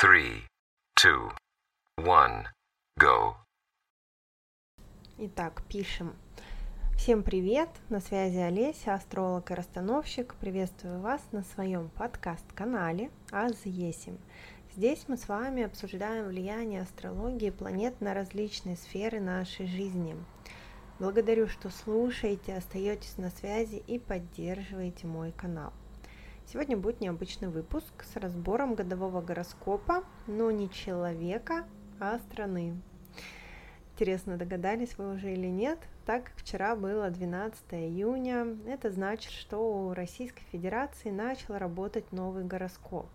three, two, one, go. Итак, пишем. Всем привет! На связи Олеся, астролог и расстановщик. Приветствую вас на своем подкаст-канале Аз Есим. Здесь мы с вами обсуждаем влияние астрологии планет на различные сферы нашей жизни. Благодарю, что слушаете, остаетесь на связи и поддерживаете мой канал. Сегодня будет необычный выпуск с разбором годового гороскопа, но не человека, а страны. Интересно, догадались вы уже или нет? Так как вчера было 12 июня, это значит, что у Российской Федерации начал работать новый гороскоп.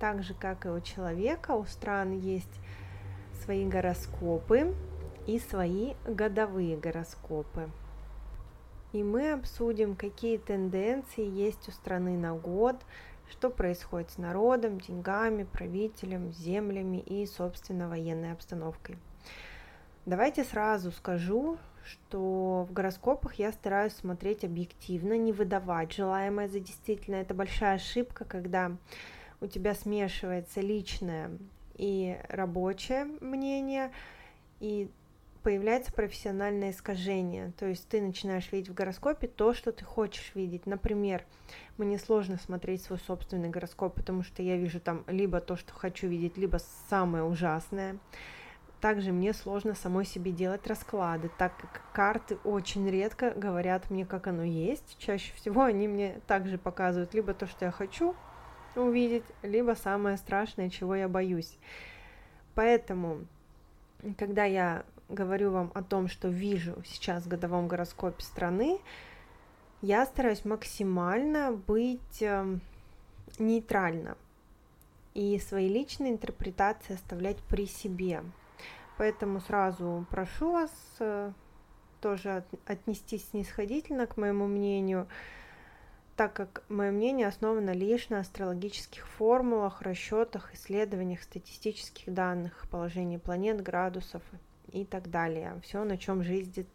Так же, как и у человека, у стран есть свои гороскопы и свои годовые гороскопы. И мы обсудим, какие тенденции есть у страны на год, что происходит с народом, деньгами, правителем, землями и, собственно, военной обстановкой. Давайте сразу скажу, что в гороскопах я стараюсь смотреть объективно, не выдавать желаемое за действительно. Это большая ошибка, когда у тебя смешивается личное и рабочее мнение, и появляется профессиональное искажение. То есть ты начинаешь видеть в гороскопе то, что ты хочешь видеть. Например, мне сложно смотреть свой собственный гороскоп, потому что я вижу там либо то, что хочу видеть, либо самое ужасное. Также мне сложно самой себе делать расклады, так как карты очень редко говорят мне, как оно есть. Чаще всего они мне также показывают либо то, что я хочу увидеть, либо самое страшное, чего я боюсь. Поэтому, когда я говорю вам о том, что вижу сейчас в годовом гороскопе страны, я стараюсь максимально быть э, нейтрально и свои личные интерпретации оставлять при себе. Поэтому сразу прошу вас э, тоже отнестись снисходительно к моему мнению, так как мое мнение основано лишь на астрологических формулах, расчетах, исследованиях, статистических данных, положении планет, градусов и так далее. Все, на чем жизнь,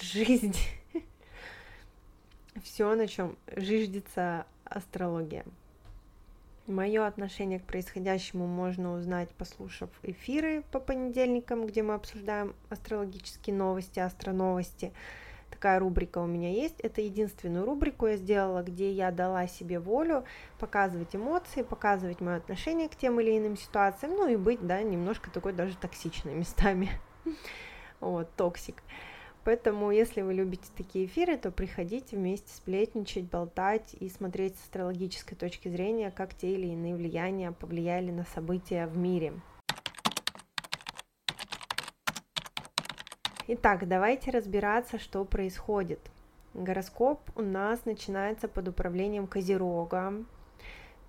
жизнь все, на чем жиждется астрология. Мое отношение к происходящему можно узнать, послушав эфиры по понедельникам, где мы обсуждаем астрологические новости, астроновости. Такая рубрика у меня есть. Это единственную рубрику я сделала, где я дала себе волю показывать эмоции, показывать мое отношение к тем или иным ситуациям, ну и быть, да, немножко такой даже токсичной местами. Вот, токсик. Поэтому, если вы любите такие эфиры, то приходите вместе сплетничать, болтать и смотреть с астрологической точки зрения, как те или иные влияния повлияли на события в мире. Итак, давайте разбираться, что происходит. Гороскоп у нас начинается под управлением Козерога.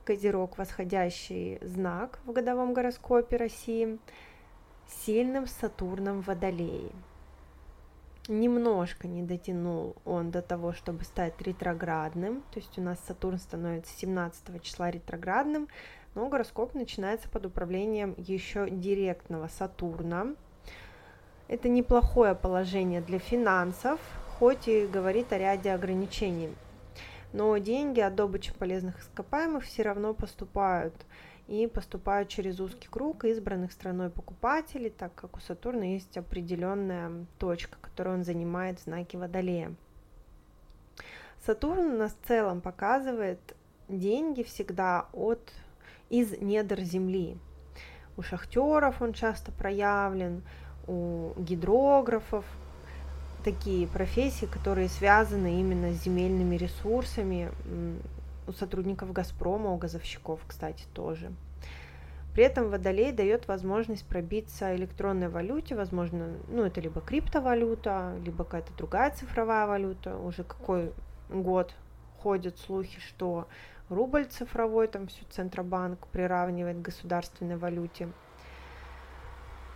Козерог – восходящий знак в годовом гороскопе России, сильным Сатурном в немножко не дотянул он до того, чтобы стать ретроградным, то есть у нас Сатурн становится 17 числа ретроградным, но гороскоп начинается под управлением еще директного Сатурна. Это неплохое положение для финансов, хоть и говорит о ряде ограничений. Но деньги от добычи полезных ископаемых все равно поступают и поступают через узкий круг избранных страной покупателей, так как у Сатурна есть определенная точка, которую он занимает в знаке Водолея. Сатурн у нас в целом показывает деньги всегда от из недр Земли. У шахтеров он часто проявлен, у гидрографов, такие профессии, которые связаны именно с земельными ресурсами, у сотрудников Газпрома, у газовщиков, кстати, тоже. При этом Водолей дает возможность пробиться электронной валюте, возможно, ну это либо криптовалюта, либо какая-то другая цифровая валюта. Уже какой год ходят слухи, что рубль цифровой, там все Центробанк приравнивает к государственной валюте.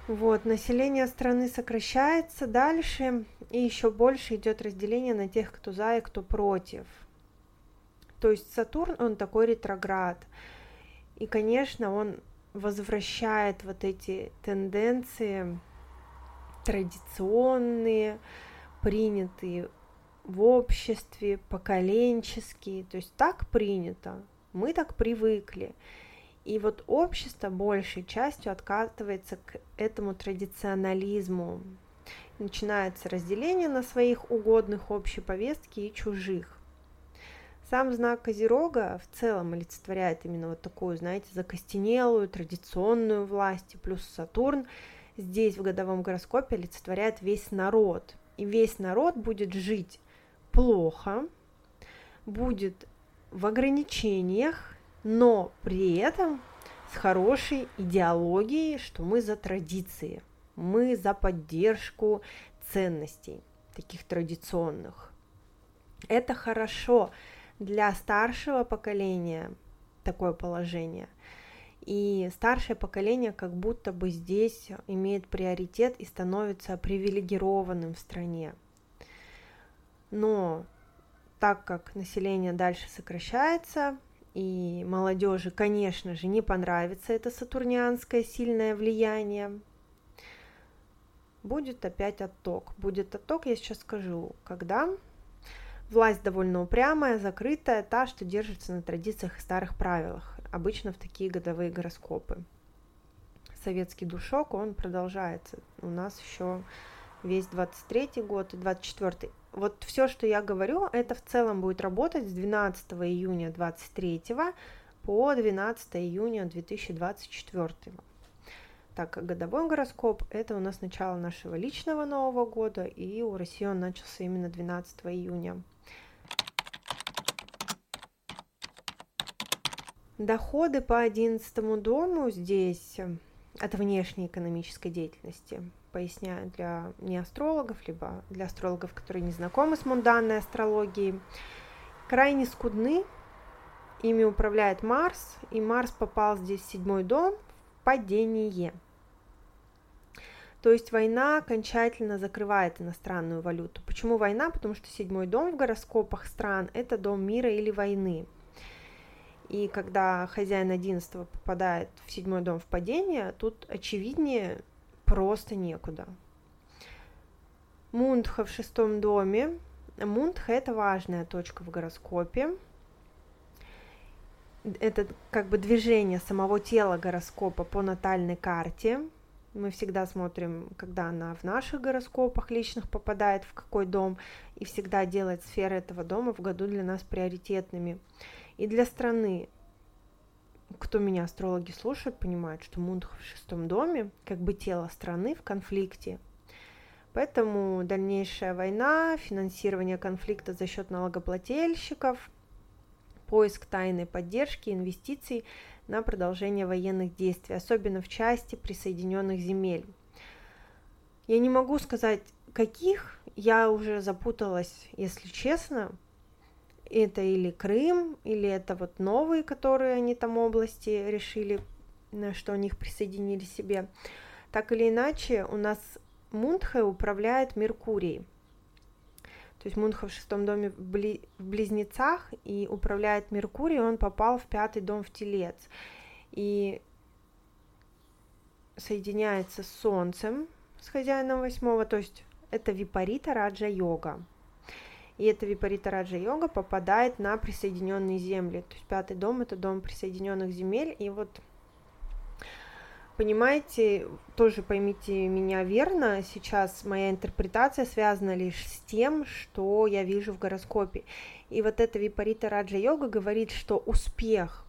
Вот, население страны сокращается дальше, и еще больше идет разделение на тех, кто за и кто против. То есть Сатурн, он такой ретроград. И, конечно, он возвращает вот эти тенденции традиционные, принятые в обществе, поколенческие, то есть так принято, мы так привыкли. И вот общество большей частью откатывается к этому традиционализму. Начинается разделение на своих угодных общей повестки и чужих. Сам знак Козерога в целом олицетворяет именно вот такую, знаете, закостенелую, традиционную власть, и плюс Сатурн здесь в годовом гороскопе олицетворяет весь народ. И весь народ будет жить плохо, будет в ограничениях, но при этом с хорошей идеологией, что мы за традиции, мы за поддержку ценностей таких традиционных. Это хорошо для старшего поколения такое положение. И старшее поколение как будто бы здесь имеет приоритет и становится привилегированным в стране. Но так как население дальше сокращается, и молодежи, конечно же, не понравится это сатурнианское сильное влияние, будет опять отток. Будет отток, я сейчас скажу, когда власть довольно упрямая, закрытая, та, что держится на традициях и старых правилах, обычно в такие годовые гороскопы. Советский душок, он продолжается. У нас еще весь 23 год и 24 вот все, что я говорю, это в целом будет работать с 12 июня 23 по 12 июня 2024. Так как годовой гороскоп это у нас начало нашего личного Нового года, и у России он начался именно 12 июня. Доходы по 11 дому здесь от внешней экономической деятельности поясняю для не астрологов, либо для астрологов, которые не знакомы с мунданной астрологией, крайне скудны. Ими управляет Марс, и Марс попал здесь в седьмой дом падение. То есть война окончательно закрывает иностранную валюту. Почему война? Потому что седьмой дом в гороскопах стран – это дом мира или войны. И когда хозяин одиннадцатого попадает в седьмой дом в падение, тут очевиднее просто некуда. Мундха в шестом доме. Мундха – это важная точка в гороскопе. Это как бы движение самого тела гороскопа по натальной карте. Мы всегда смотрим, когда она в наших гороскопах личных попадает в какой дом, и всегда делает сферы этого дома в году для нас приоритетными. И для страны кто меня астрологи слушают, понимают, что Мундх в шестом доме, как бы тело страны в конфликте. Поэтому дальнейшая война, финансирование конфликта за счет налогоплательщиков, поиск тайной поддержки, инвестиций на продолжение военных действий, особенно в части присоединенных земель. Я не могу сказать, каких, я уже запуталась, если честно, это или Крым, или это вот новые, которые они там области решили, что они их присоединили себе. Так или иначе, у нас Мунтхе управляет Меркурий. То есть Мунха в шестом доме в, бли... в Близнецах и управляет Меркурий, он попал в пятый дом в Телец. И соединяется с Солнцем, с хозяином восьмого, то есть это Випарита Раджа Йога и эта Випарита йога попадает на присоединенные земли. То есть пятый дом это дом присоединенных земель, и вот понимаете, тоже поймите меня верно, сейчас моя интерпретация связана лишь с тем, что я вижу в гороскопе. И вот эта Випарита Раджа Йога говорит, что успех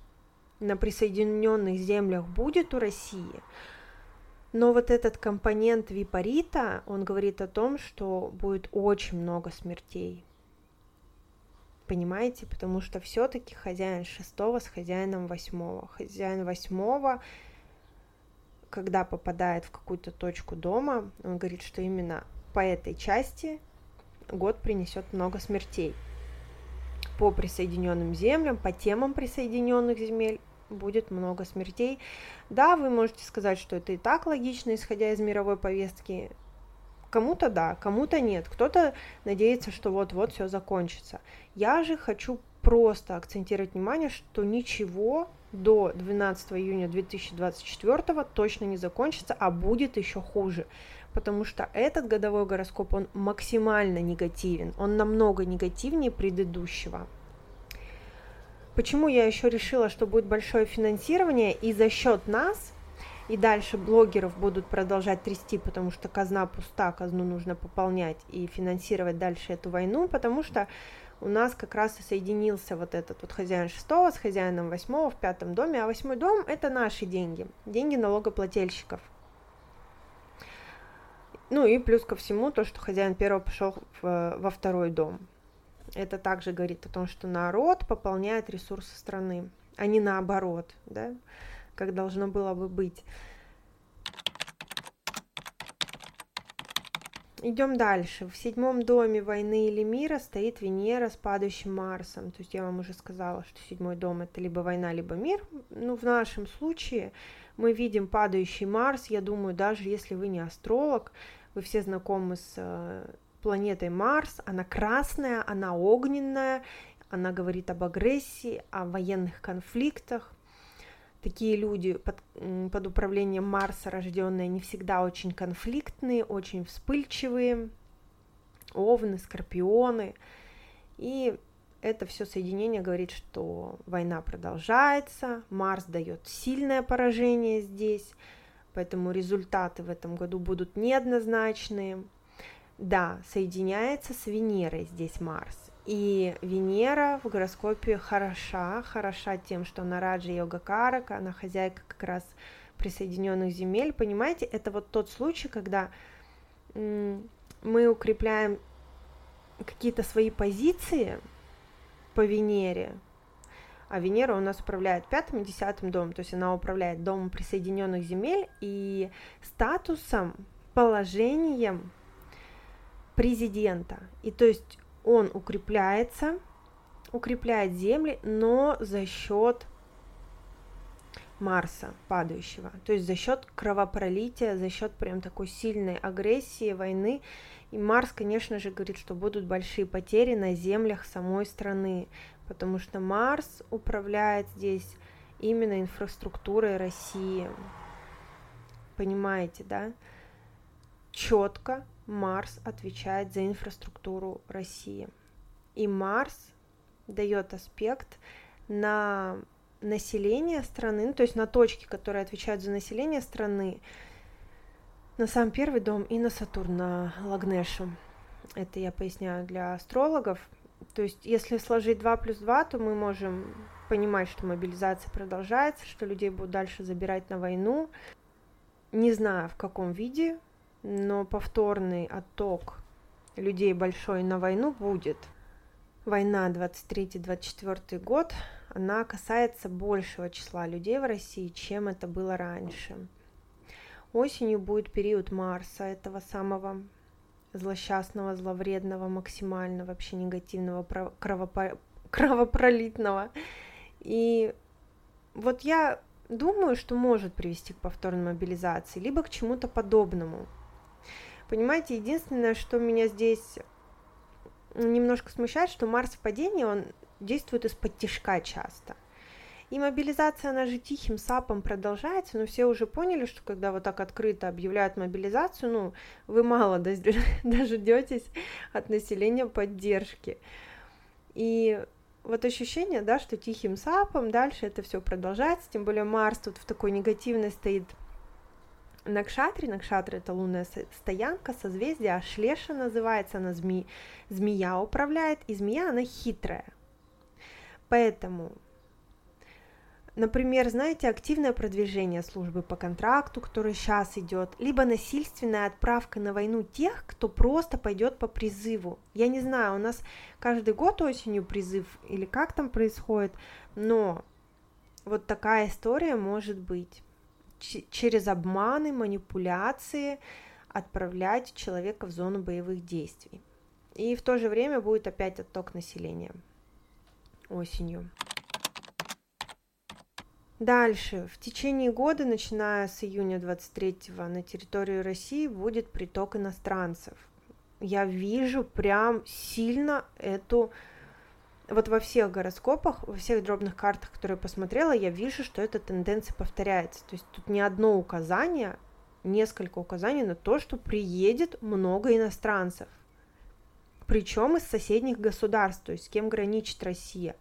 на присоединенных землях будет у России, но вот этот компонент Випарита, он говорит о том, что будет очень много смертей понимаете, потому что все-таки хозяин шестого с хозяином восьмого. Хозяин восьмого, когда попадает в какую-то точку дома, он говорит, что именно по этой части год принесет много смертей. По присоединенным землям, по темам присоединенных земель будет много смертей. Да, вы можете сказать, что это и так логично, исходя из мировой повестки, Кому-то да, кому-то нет. Кто-то надеется, что вот-вот все закончится. Я же хочу просто акцентировать внимание, что ничего до 12 июня 2024 точно не закончится, а будет еще хуже. Потому что этот годовой гороскоп, он максимально негативен, он намного негативнее предыдущего. Почему я еще решила, что будет большое финансирование, и за счет нас, и дальше блогеров будут продолжать трясти, потому что казна пуста, казну нужно пополнять и финансировать дальше эту войну, потому что у нас как раз и соединился вот этот вот хозяин шестого с хозяином восьмого в пятом доме, а восьмой дом это наши деньги, деньги налогоплательщиков. Ну и плюс ко всему то, что хозяин первого пошел во второй дом. Это также говорит о том, что народ пополняет ресурсы страны, а не наоборот, да, как должно было бы быть. Идем дальше. В седьмом доме войны или мира стоит Венера с падающим Марсом. То есть я вам уже сказала, что седьмой дом это либо война, либо мир. Ну, в нашем случае мы видим падающий Марс. Я думаю, даже если вы не астролог, вы все знакомы с э, планетой Марс. Она красная, она огненная, она говорит об агрессии, о военных конфликтах такие люди под, под управлением Марса рожденные не всегда очень конфликтные, очень вспыльчивые, овны, скорпионы. И это все соединение говорит, что война продолжается, Марс дает сильное поражение здесь, поэтому результаты в этом году будут неоднозначные. Да, соединяется с Венерой здесь Марс. И Венера в гороскопе хороша, хороша тем, что она Раджа Йога Карака, она хозяйка как раз присоединенных земель. Понимаете, это вот тот случай, когда мы укрепляем какие-то свои позиции по Венере, а Венера у нас управляет пятым и десятым домом, то есть она управляет домом присоединенных земель и статусом, положением президента. И то есть он укрепляется, укрепляет земли, но за счет Марса падающего, то есть за счет кровопролития, за счет прям такой сильной агрессии, войны. И Марс, конечно же, говорит, что будут большие потери на землях самой страны, потому что Марс управляет здесь именно инфраструктурой России. Понимаете, да? Четко Марс отвечает за инфраструктуру России. И Марс дает аспект на население страны, ну, то есть на точки, которые отвечают за население страны, на сам первый дом и на Сатурн, на Лагнешу. Это я поясняю для астрологов. То есть, если сложить 2 плюс 2, то мы можем понимать, что мобилизация продолжается, что людей будут дальше забирать на войну. Не знаю, в каком виде, но повторный отток людей большой на войну будет. Война 23-24 год, она касается большего числа людей в России, чем это было раньше. Осенью будет период Марса, этого самого злосчастного, зловредного, максимально вообще негативного, кровопо... кровопролитного. И вот я думаю, что может привести к повторной мобилизации, либо к чему-то подобному. Понимаете, единственное, что меня здесь немножко смущает, что Марс в падении, он действует из-под тяжка часто. И мобилизация, она же тихим сапом продолжается, но все уже поняли, что когда вот так открыто объявляют мобилизацию, ну, вы мало дождетесь от населения поддержки. И вот ощущение, да, что тихим сапом дальше это все продолжается, тем более Марс тут в такой негативной стоит Накшатри, Накшатри это лунная стоянка, созвездие, Ашлеша называется, она зми, змея управляет, и змея, она хитрая. Поэтому, например, знаете, активное продвижение службы по контракту, который сейчас идет, либо насильственная отправка на войну тех, кто просто пойдет по призыву. Я не знаю, у нас каждый год осенью призыв или как там происходит, но вот такая история может быть через обманы, манипуляции отправлять человека в зону боевых действий. И в то же время будет опять отток населения осенью. Дальше. В течение года, начиная с июня 23 на территорию России будет приток иностранцев. Я вижу прям сильно эту вот во всех гороскопах, во всех дробных картах, которые я посмотрела, я вижу, что эта тенденция повторяется. То есть тут не одно указание, несколько указаний на то, что приедет много иностранцев. Причем из соседних государств, то есть с кем граничит Россия.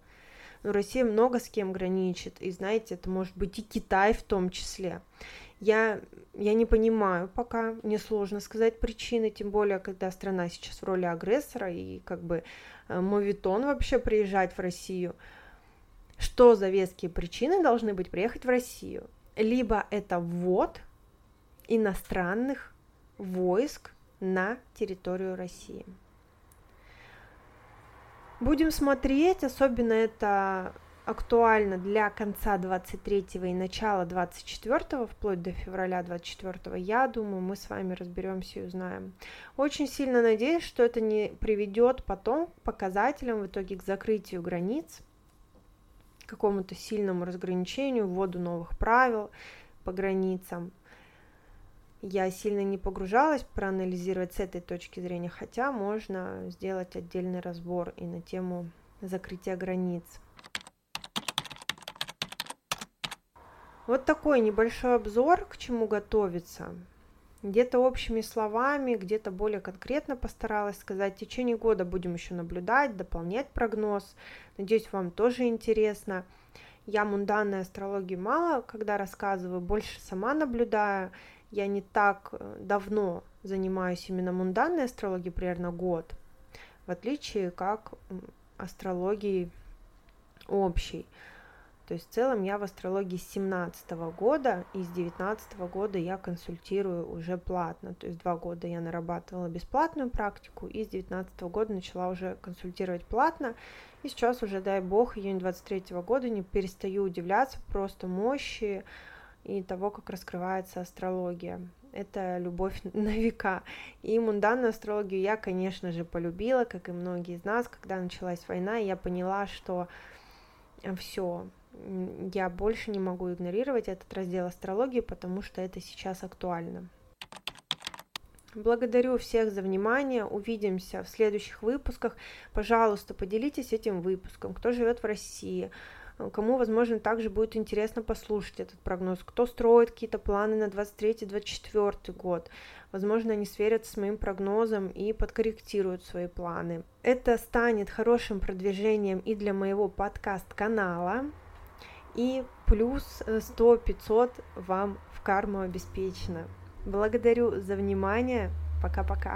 но Россия много с кем граничит, и знаете, это может быть и Китай в том числе. Я, я не понимаю пока, мне сложно сказать причины, тем более, когда страна сейчас в роли агрессора, и как бы э, мовитон вообще приезжать в Россию. Что за веские причины должны быть приехать в Россию? Либо это ввод иностранных войск на территорию России. Будем смотреть, особенно это актуально для конца 23 и начала 24 вплоть до февраля 24 я думаю мы с вами разберемся и узнаем. Очень сильно надеюсь что это не приведет потом к показателям в итоге к закрытию границ к какому-то сильному разграничению вводу новых правил по границам. Я сильно не погружалась проанализировать с этой точки зрения хотя можно сделать отдельный разбор и на тему закрытия границ Вот такой небольшой обзор, к чему готовиться. Где-то общими словами, где-то более конкретно постаралась сказать. В течение года будем еще наблюдать, дополнять прогноз. Надеюсь, вам тоже интересно. Я мунданной астрологии мало, когда рассказываю, больше сама наблюдаю. Я не так э, давно занимаюсь именно мунданной астрологией, примерно год, в отличие как астрологии общей. То есть в целом я в астрологии с 17 года, и с 19 года я консультирую уже платно. То есть два года я нарабатывала бесплатную практику, и с 19 года начала уже консультировать платно. И сейчас уже, дай бог, июнь 23 года не перестаю удивляться просто мощи и того, как раскрывается астрология. Это любовь на века. И мунданную астрологию я, конечно же, полюбила, как и многие из нас, когда началась война, и я поняла, что все, я больше не могу игнорировать этот раздел астрологии, потому что это сейчас актуально. Благодарю всех за внимание. Увидимся в следующих выпусках. Пожалуйста, поделитесь этим выпуском. Кто живет в России, кому, возможно, также будет интересно послушать этот прогноз. Кто строит какие-то планы на 23-24 год. Возможно, они сверятся с моим прогнозом и подкорректируют свои планы. Это станет хорошим продвижением и для моего подкаст-канала и плюс 100-500 вам в карму обеспечено. Благодарю за внимание. Пока-пока.